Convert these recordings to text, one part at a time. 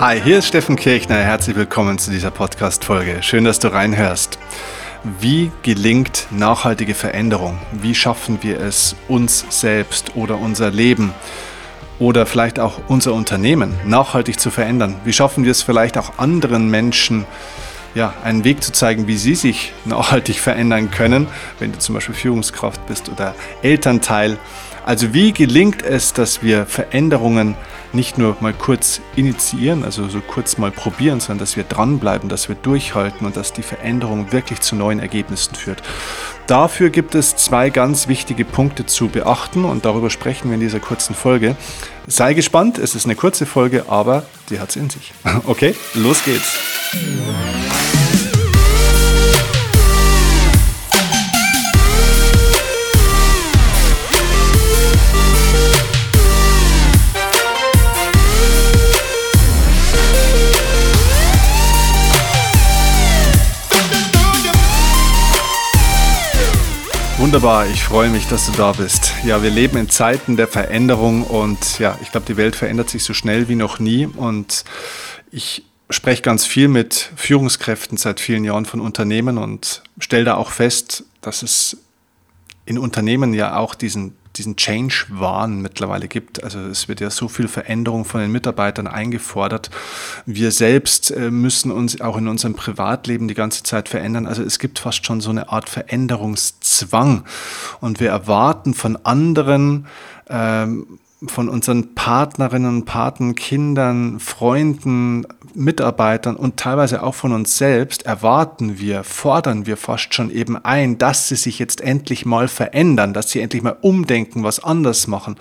Hi, hier ist Steffen Kirchner. Herzlich willkommen zu dieser Podcast-Folge. Schön, dass du reinhörst. Wie gelingt nachhaltige Veränderung? Wie schaffen wir es, uns selbst oder unser Leben oder vielleicht auch unser Unternehmen nachhaltig zu verändern? Wie schaffen wir es vielleicht auch anderen Menschen, ja, einen Weg zu zeigen, wie sie sich nachhaltig verändern können, wenn du zum Beispiel Führungskraft bist oder Elternteil? Also wie gelingt es, dass wir Veränderungen nicht nur mal kurz initiieren, also so kurz mal probieren, sondern dass wir dranbleiben, dass wir durchhalten und dass die Veränderung wirklich zu neuen Ergebnissen führt. Dafür gibt es zwei ganz wichtige Punkte zu beachten und darüber sprechen wir in dieser kurzen Folge. Sei gespannt, es ist eine kurze Folge, aber die hat es in sich. Okay, los geht's. Wunderbar, ich freue mich, dass du da bist. Ja, wir leben in Zeiten der Veränderung und ja, ich glaube, die Welt verändert sich so schnell wie noch nie und ich spreche ganz viel mit Führungskräften seit vielen Jahren von Unternehmen und stelle da auch fest, dass es in Unternehmen ja auch diesen diesen Change-Wahn mittlerweile gibt. Also es wird ja so viel Veränderung von den Mitarbeitern eingefordert. Wir selbst äh, müssen uns auch in unserem Privatleben die ganze Zeit verändern. Also es gibt fast schon so eine Art Veränderungszwang. Und wir erwarten von anderen, ähm, von unseren Partnerinnen Partnern, Kindern, Freunden, Mitarbeitern und teilweise auch von uns selbst erwarten wir, fordern wir fast schon eben ein, dass sie sich jetzt endlich mal verändern, dass sie endlich mal umdenken, was anders machen.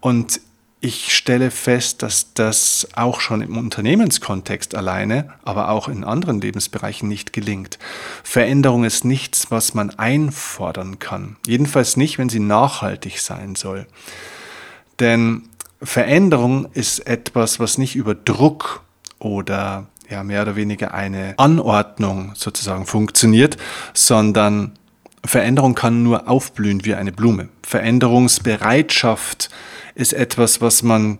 Und ich stelle fest, dass das auch schon im Unternehmenskontext alleine, aber auch in anderen Lebensbereichen nicht gelingt. Veränderung ist nichts, was man einfordern kann. Jedenfalls nicht, wenn sie nachhaltig sein soll. Denn Veränderung ist etwas, was nicht über Druck oder ja, mehr oder weniger eine Anordnung sozusagen funktioniert, sondern Veränderung kann nur aufblühen wie eine Blume. Veränderungsbereitschaft ist etwas, was man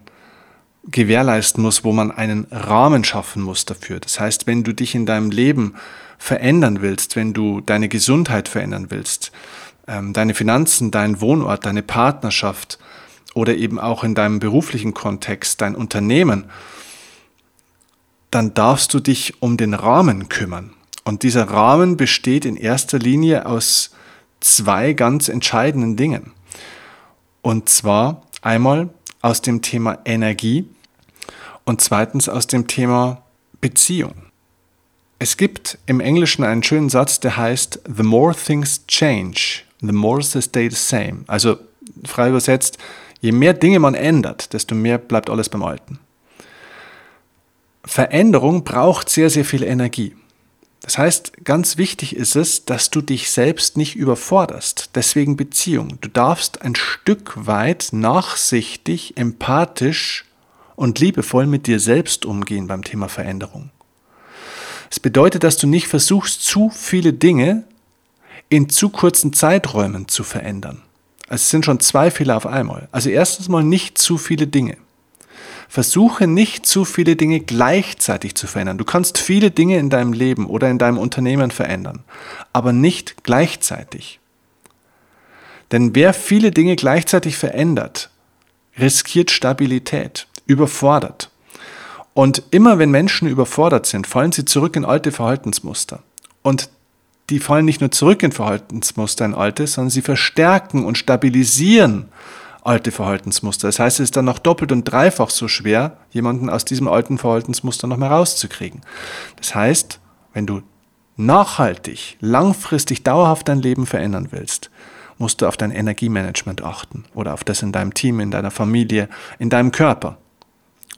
gewährleisten muss, wo man einen Rahmen schaffen muss dafür. Das heißt, wenn du dich in deinem Leben verändern willst, wenn du deine Gesundheit verändern willst, ähm, deine Finanzen, deinen Wohnort, deine Partnerschaft, oder eben auch in deinem beruflichen Kontext, dein Unternehmen, dann darfst du dich um den Rahmen kümmern. Und dieser Rahmen besteht in erster Linie aus zwei ganz entscheidenden Dingen. Und zwar einmal aus dem Thema Energie und zweitens aus dem Thema Beziehung. Es gibt im Englischen einen schönen Satz, der heißt, The more things change, the more they stay the same. Also frei übersetzt, Je mehr Dinge man ändert, desto mehr bleibt alles beim Alten. Veränderung braucht sehr, sehr viel Energie. Das heißt, ganz wichtig ist es, dass du dich selbst nicht überforderst. Deswegen Beziehung. Du darfst ein Stück weit nachsichtig, empathisch und liebevoll mit dir selbst umgehen beim Thema Veränderung. Es bedeutet, dass du nicht versuchst, zu viele Dinge in zu kurzen Zeiträumen zu verändern. Also es sind schon zwei Fehler auf einmal. Also erstens mal nicht zu viele Dinge. Versuche nicht zu viele Dinge gleichzeitig zu verändern. Du kannst viele Dinge in deinem Leben oder in deinem Unternehmen verändern, aber nicht gleichzeitig. Denn wer viele Dinge gleichzeitig verändert, riskiert Stabilität, überfordert. Und immer wenn Menschen überfordert sind, fallen sie zurück in alte Verhaltensmuster. Und die fallen nicht nur zurück in Verhaltensmuster in alte, sondern sie verstärken und stabilisieren alte Verhaltensmuster. Das heißt, es ist dann noch doppelt und dreifach so schwer, jemanden aus diesem alten Verhaltensmuster noch mehr rauszukriegen. Das heißt, wenn du nachhaltig, langfristig, dauerhaft dein Leben verändern willst, musst du auf dein Energiemanagement achten oder auf das in deinem Team, in deiner Familie, in deinem Körper.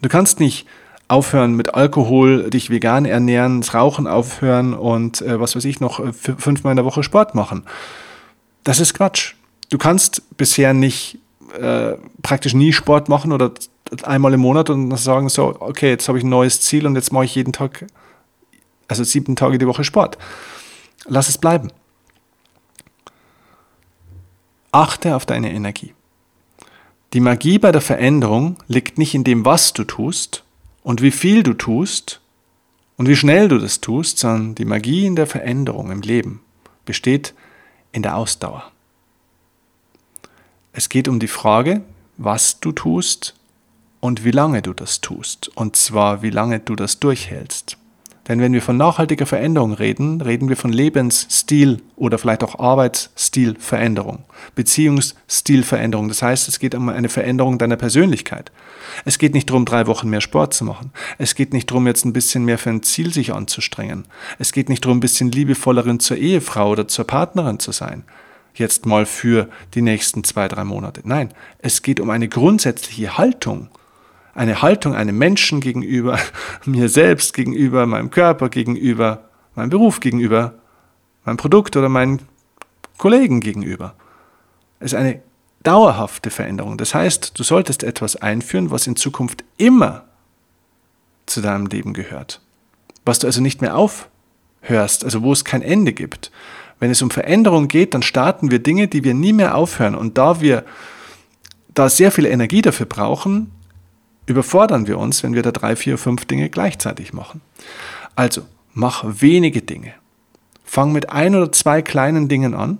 Du kannst nicht aufhören mit Alkohol, dich vegan ernähren, das Rauchen aufhören und äh, was weiß ich noch, äh, fünfmal in der Woche Sport machen. Das ist Quatsch. Du kannst bisher nicht äh, praktisch nie Sport machen oder einmal im Monat und sagen so, okay, jetzt habe ich ein neues Ziel und jetzt mache ich jeden Tag, also sieben Tage die Woche Sport. Lass es bleiben. Achte auf deine Energie. Die Magie bei der Veränderung liegt nicht in dem, was du tust, und wie viel du tust und wie schnell du das tust, sondern die Magie in der Veränderung im Leben besteht in der Ausdauer. Es geht um die Frage, was du tust und wie lange du das tust. Und zwar, wie lange du das durchhältst. Denn wenn wir von nachhaltiger Veränderung reden, reden wir von Lebensstil oder vielleicht auch Arbeitsstilveränderung, Beziehungsstilveränderung. Das heißt, es geht um eine Veränderung deiner Persönlichkeit. Es geht nicht darum, drei Wochen mehr Sport zu machen. Es geht nicht darum, jetzt ein bisschen mehr für ein Ziel sich anzustrengen. Es geht nicht darum, ein bisschen liebevollerin zur Ehefrau oder zur Partnerin zu sein. Jetzt mal für die nächsten zwei, drei Monate. Nein, es geht um eine grundsätzliche Haltung eine Haltung einem Menschen gegenüber, mir selbst gegenüber, meinem Körper gegenüber, meinem Beruf gegenüber, meinem Produkt oder meinen Kollegen gegenüber. Es ist eine dauerhafte Veränderung. Das heißt, du solltest etwas einführen, was in Zukunft immer zu deinem Leben gehört. Was du also nicht mehr aufhörst, also wo es kein Ende gibt. Wenn es um Veränderung geht, dann starten wir Dinge, die wir nie mehr aufhören. Und da wir da sehr viel Energie dafür brauchen, überfordern wir uns, wenn wir da drei, vier, fünf Dinge gleichzeitig machen. Also, mach wenige Dinge. Fang mit ein oder zwei kleinen Dingen an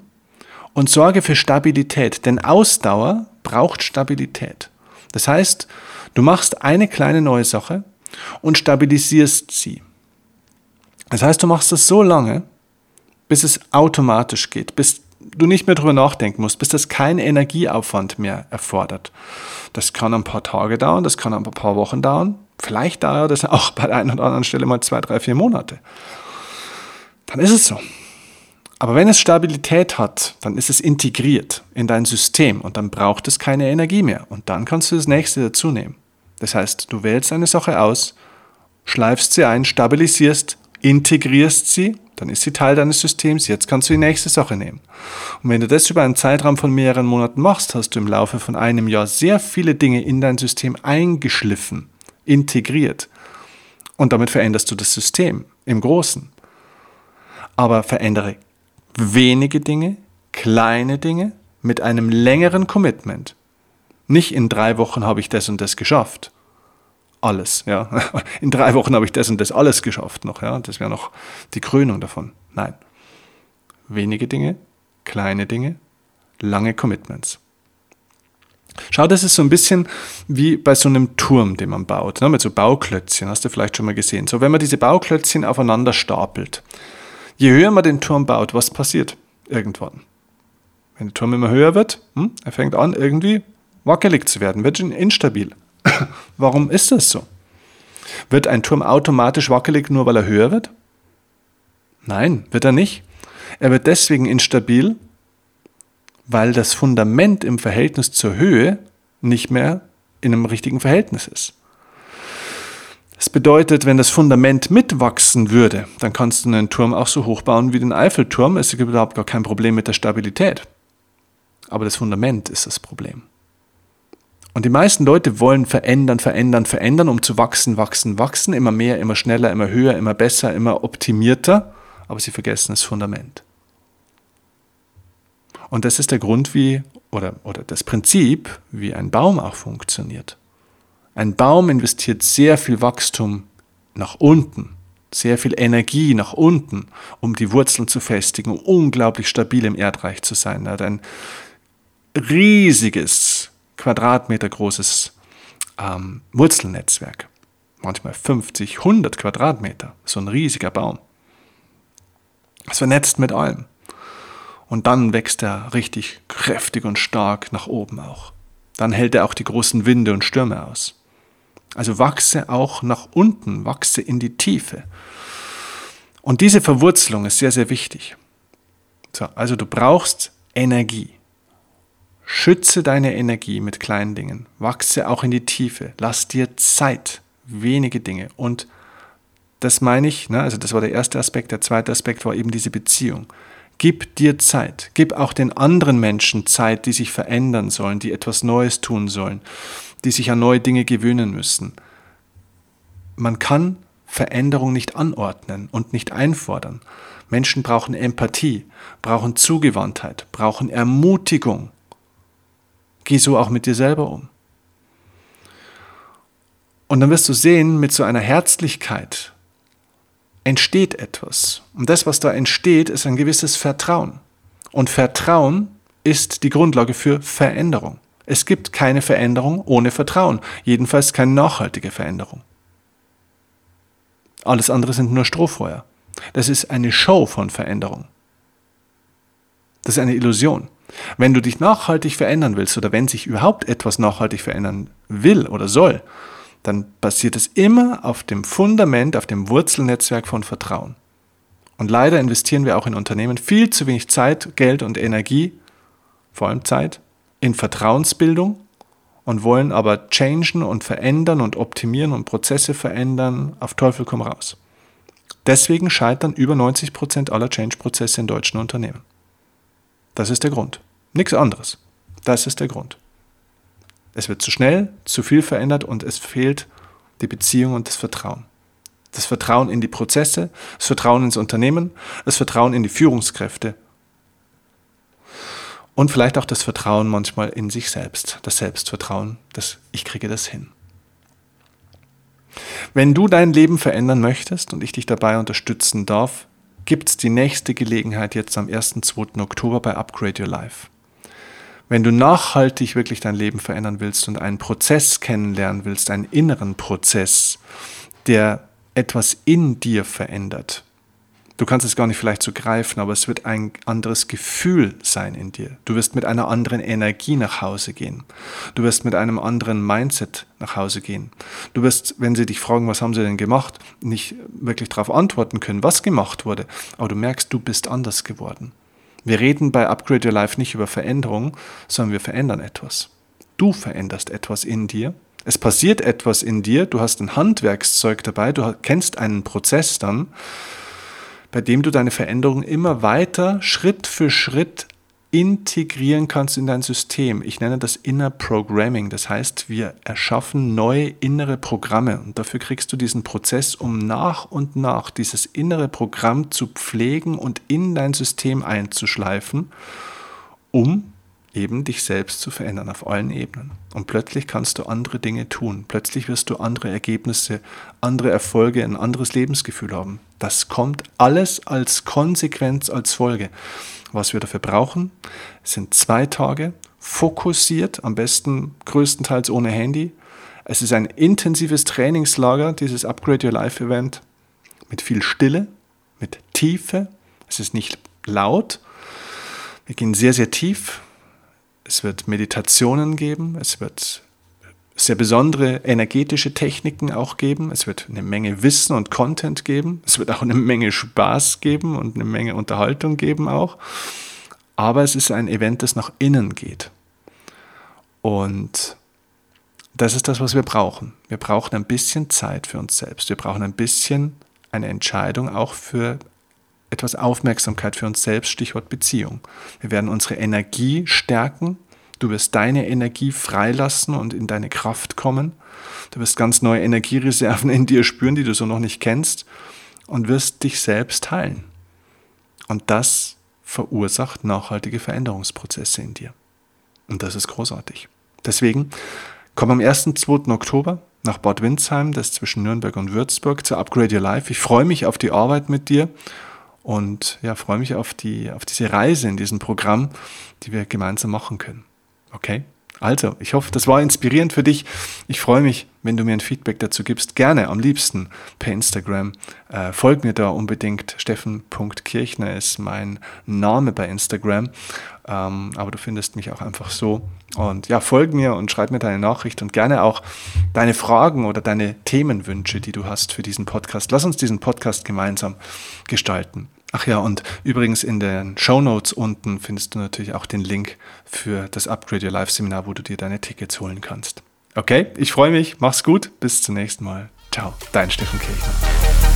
und sorge für Stabilität, denn Ausdauer braucht Stabilität. Das heißt, du machst eine kleine neue Sache und stabilisierst sie. Das heißt, du machst das so lange, bis es automatisch geht, bis du nicht mehr drüber nachdenken musst, bis das keinen Energieaufwand mehr erfordert. Das kann ein paar Tage dauern, das kann ein paar Wochen dauern. Vielleicht dauert das auch bei der einen oder anderen Stelle mal zwei, drei, vier Monate. Dann ist es so. Aber wenn es Stabilität hat, dann ist es integriert in dein System und dann braucht es keine Energie mehr. Und dann kannst du das nächste dazu nehmen. Das heißt, du wählst eine Sache aus, schleifst sie ein, stabilisierst, integrierst sie dann ist sie Teil deines Systems, jetzt kannst du die nächste Sache nehmen. Und wenn du das über einen Zeitraum von mehreren Monaten machst, hast du im Laufe von einem Jahr sehr viele Dinge in dein System eingeschliffen, integriert. Und damit veränderst du das System im Großen. Aber verändere wenige Dinge, kleine Dinge mit einem längeren Commitment. Nicht in drei Wochen habe ich das und das geschafft, alles. Ja. In drei Wochen habe ich das und das alles geschafft noch. Ja. Das wäre noch die Krönung davon. Nein. Wenige Dinge, kleine Dinge, lange Commitments. Schau, das ist so ein bisschen wie bei so einem Turm, den man baut, ne, mit so Bauklötzchen, hast du vielleicht schon mal gesehen. So, wenn man diese Bauklötzchen aufeinander stapelt, je höher man den Turm baut, was passiert irgendwann? Wenn der Turm immer höher wird, hm, er fängt an, irgendwie wackelig zu werden, wird instabil. Warum ist das so? Wird ein Turm automatisch wackelig, nur weil er höher wird? Nein, wird er nicht. Er wird deswegen instabil, weil das Fundament im Verhältnis zur Höhe nicht mehr in einem richtigen Verhältnis ist. Das bedeutet, wenn das Fundament mitwachsen würde, dann kannst du einen Turm auch so hoch bauen wie den Eiffelturm. Es gibt überhaupt gar kein Problem mit der Stabilität. Aber das Fundament ist das Problem. Und die meisten Leute wollen verändern, verändern, verändern, um zu wachsen, wachsen, wachsen, immer mehr, immer schneller, immer höher, immer besser, immer optimierter, aber sie vergessen das Fundament. Und das ist der Grund, wie, oder, oder das Prinzip, wie ein Baum auch funktioniert. Ein Baum investiert sehr viel Wachstum nach unten, sehr viel Energie nach unten, um die Wurzeln zu festigen, um unglaublich stabil im Erdreich zu sein. Er hat ein riesiges Quadratmeter großes ähm, Wurzelnetzwerk. Manchmal 50, 100 Quadratmeter. So ein riesiger Baum. Es vernetzt mit allem. Und dann wächst er richtig kräftig und stark nach oben auch. Dann hält er auch die großen Winde und Stürme aus. Also wachse auch nach unten, wachse in die Tiefe. Und diese Verwurzelung ist sehr, sehr wichtig. So, also du brauchst Energie. Schütze deine Energie mit kleinen Dingen. Wachse auch in die Tiefe. Lass dir Zeit. Wenige Dinge. Und das meine ich, ne, also das war der erste Aspekt. Der zweite Aspekt war eben diese Beziehung. Gib dir Zeit. Gib auch den anderen Menschen Zeit, die sich verändern sollen, die etwas Neues tun sollen, die sich an neue Dinge gewöhnen müssen. Man kann Veränderung nicht anordnen und nicht einfordern. Menschen brauchen Empathie, brauchen Zugewandtheit, brauchen Ermutigung. Geh so auch mit dir selber um. Und dann wirst du sehen, mit so einer Herzlichkeit entsteht etwas. Und das, was da entsteht, ist ein gewisses Vertrauen. Und Vertrauen ist die Grundlage für Veränderung. Es gibt keine Veränderung ohne Vertrauen, jedenfalls keine nachhaltige Veränderung. Alles andere sind nur Strohfeuer. Das ist eine Show von Veränderung. Das ist eine Illusion. Wenn du dich nachhaltig verändern willst oder wenn sich überhaupt etwas nachhaltig verändern will oder soll, dann basiert es immer auf dem Fundament, auf dem Wurzelnetzwerk von Vertrauen. Und leider investieren wir auch in Unternehmen viel zu wenig Zeit, Geld und Energie, vor allem Zeit, in Vertrauensbildung und wollen aber changen und verändern und optimieren und Prozesse verändern, auf Teufel komm raus. Deswegen scheitern über 90 Prozent aller Change-Prozesse in deutschen Unternehmen. Das ist der Grund. Nichts anderes. Das ist der Grund. Es wird zu schnell, zu viel verändert und es fehlt die Beziehung und das Vertrauen. Das Vertrauen in die Prozesse, das Vertrauen ins Unternehmen, das Vertrauen in die Führungskräfte und vielleicht auch das Vertrauen manchmal in sich selbst, das Selbstvertrauen, dass ich kriege das hin. Wenn du dein Leben verändern möchtest und ich dich dabei unterstützen darf, gibt es die nächste Gelegenheit jetzt am 1. 2. Oktober bei Upgrade Your Life. Wenn du nachhaltig wirklich dein Leben verändern willst und einen Prozess kennenlernen willst, einen inneren Prozess, der etwas in dir verändert, Du kannst es gar nicht vielleicht so greifen, aber es wird ein anderes Gefühl sein in dir. Du wirst mit einer anderen Energie nach Hause gehen. Du wirst mit einem anderen Mindset nach Hause gehen. Du wirst, wenn sie dich fragen, was haben sie denn gemacht, nicht wirklich darauf antworten können, was gemacht wurde. Aber du merkst, du bist anders geworden. Wir reden bei Upgrade Your Life nicht über Veränderung, sondern wir verändern etwas. Du veränderst etwas in dir. Es passiert etwas in dir. Du hast ein Handwerkszeug dabei. Du kennst einen Prozess dann bei dem du deine Veränderungen immer weiter Schritt für Schritt integrieren kannst in dein System. Ich nenne das Inner Programming. Das heißt, wir erschaffen neue innere Programme und dafür kriegst du diesen Prozess, um nach und nach dieses innere Programm zu pflegen und in dein System einzuschleifen, um eben dich selbst zu verändern auf allen Ebenen. Und plötzlich kannst du andere Dinge tun. Plötzlich wirst du andere Ergebnisse, andere Erfolge, ein anderes Lebensgefühl haben. Das kommt alles als Konsequenz, als Folge. Was wir dafür brauchen, sind zwei Tage, fokussiert, am besten größtenteils ohne Handy. Es ist ein intensives Trainingslager, dieses Upgrade Your Life Event, mit viel Stille, mit Tiefe. Es ist nicht laut. Wir gehen sehr, sehr tief es wird Meditationen geben, es wird sehr besondere energetische Techniken auch geben, es wird eine Menge Wissen und Content geben, es wird auch eine Menge Spaß geben und eine Menge Unterhaltung geben auch. Aber es ist ein Event, das nach innen geht. Und das ist das, was wir brauchen. Wir brauchen ein bisschen Zeit für uns selbst. Wir brauchen ein bisschen eine Entscheidung auch für etwas Aufmerksamkeit für uns selbst, Stichwort Beziehung. Wir werden unsere Energie stärken. Du wirst deine Energie freilassen und in deine Kraft kommen. Du wirst ganz neue Energiereserven in dir spüren, die du so noch nicht kennst und wirst dich selbst heilen. Und das verursacht nachhaltige Veränderungsprozesse in dir. Und das ist großartig. Deswegen komm am 1. 2. Oktober nach Bad Windsheim, das ist zwischen Nürnberg und Würzburg, zu Upgrade Your Life. Ich freue mich auf die Arbeit mit dir und ja, freue mich auf, die, auf diese Reise in diesem Programm, die wir gemeinsam machen können. Okay? Also, ich hoffe, das war inspirierend für dich. Ich freue mich, wenn du mir ein Feedback dazu gibst. Gerne, am liebsten per Instagram. Äh, folg mir da unbedingt. Steffen.kirchner ist mein Name bei Instagram. Ähm, aber du findest mich auch einfach so. Und ja, folg mir und schreib mir deine Nachricht und gerne auch deine Fragen oder deine Themenwünsche, die du hast für diesen Podcast. Lass uns diesen Podcast gemeinsam gestalten. Ach ja, und übrigens in den Show Notes unten findest du natürlich auch den Link für das Upgrade Your Life Seminar, wo du dir deine Tickets holen kannst. Okay, ich freue mich, mach's gut, bis zum nächsten Mal. Ciao, dein Steffen Kirchner.